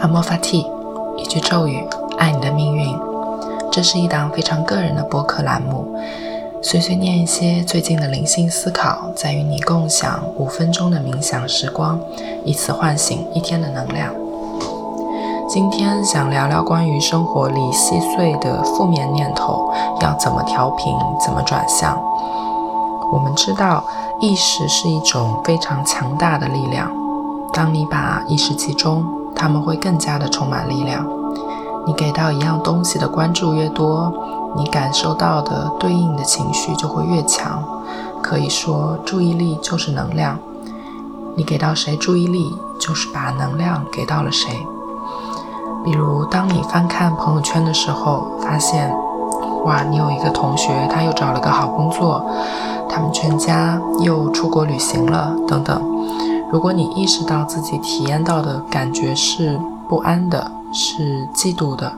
阿莫法蒂，一句咒语，爱你的命运。这是一档非常个人的播客栏目，碎碎念一些最近的灵性思考，在与你共享五分钟的冥想时光，以此唤醒一天的能量。今天想聊聊关于生活里细碎的负面念头，要怎么调频，怎么转向。我们知道，意识是一种非常强大的力量。当你把意识集中，他们会更加的充满力量。你给到一样东西的关注越多，你感受到的对应的情绪就会越强。可以说，注意力就是能量。你给到谁注意力，就是把能量给到了谁。比如，当你翻看朋友圈的时候，发现，哇，你有一个同学，他又找了个好工作，他们全家又出国旅行了，等等。如果你意识到自己体验到的感觉是不安的，是嫉妒的，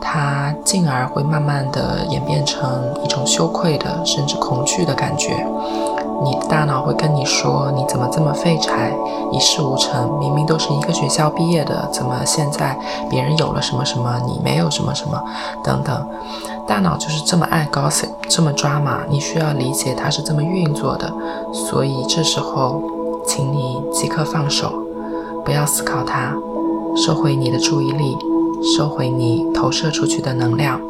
它进而会慢慢的演变成一种羞愧的，甚至恐惧的感觉。你的大脑会跟你说：“你怎么这么废柴，一事无成？明明都是一个学校毕业的，怎么现在别人有了什么什么，你没有什么什么？等等。”大脑就是这么爱 gossip，这么抓马。你需要理解它是这么运作的，所以这时候。请你即刻放手，不要思考它，收回你的注意力，收回你投射出去的能量。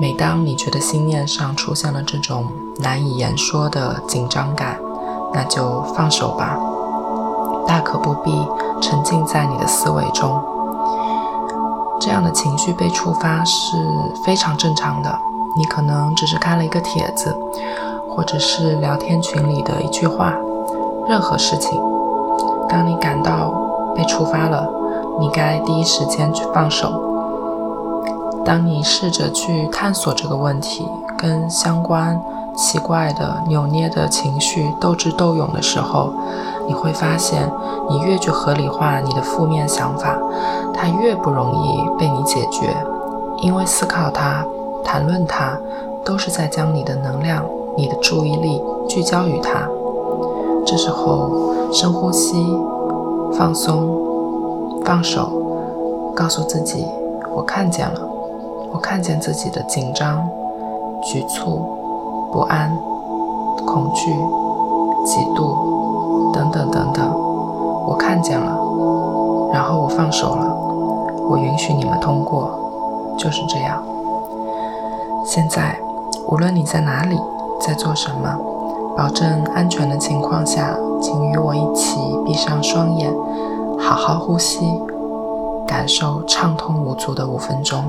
每当你觉得心念上出现了这种难以言说的紧张感，那就放手吧，大可不必沉浸在你的思维中。这样的情绪被触发是非常正常的。你可能只是看了一个帖子，或者是聊天群里的一句话。任何事情，当你感到被触发了，你该第一时间去放手。当你试着去探索这个问题跟相关奇怪的扭捏的情绪斗智斗勇的时候，你会发现，你越去合理化你的负面想法，它越不容易被你解决，因为思考它、谈论它，都是在将你的能量、你的注意力聚焦于它。这时候，深呼吸，放松，放手，告诉自己：“我看见了，我看见自己的紧张、局促、不安、恐惧、嫉妒等等等等，我看见了，然后我放手了，我允许你们通过，就是这样。现在，无论你在哪里，在做什么。”保证安全的情况下，请与我一起闭上双眼，好好呼吸，感受畅通无阻的五分钟。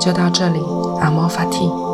就到这里，阿莫法蒂。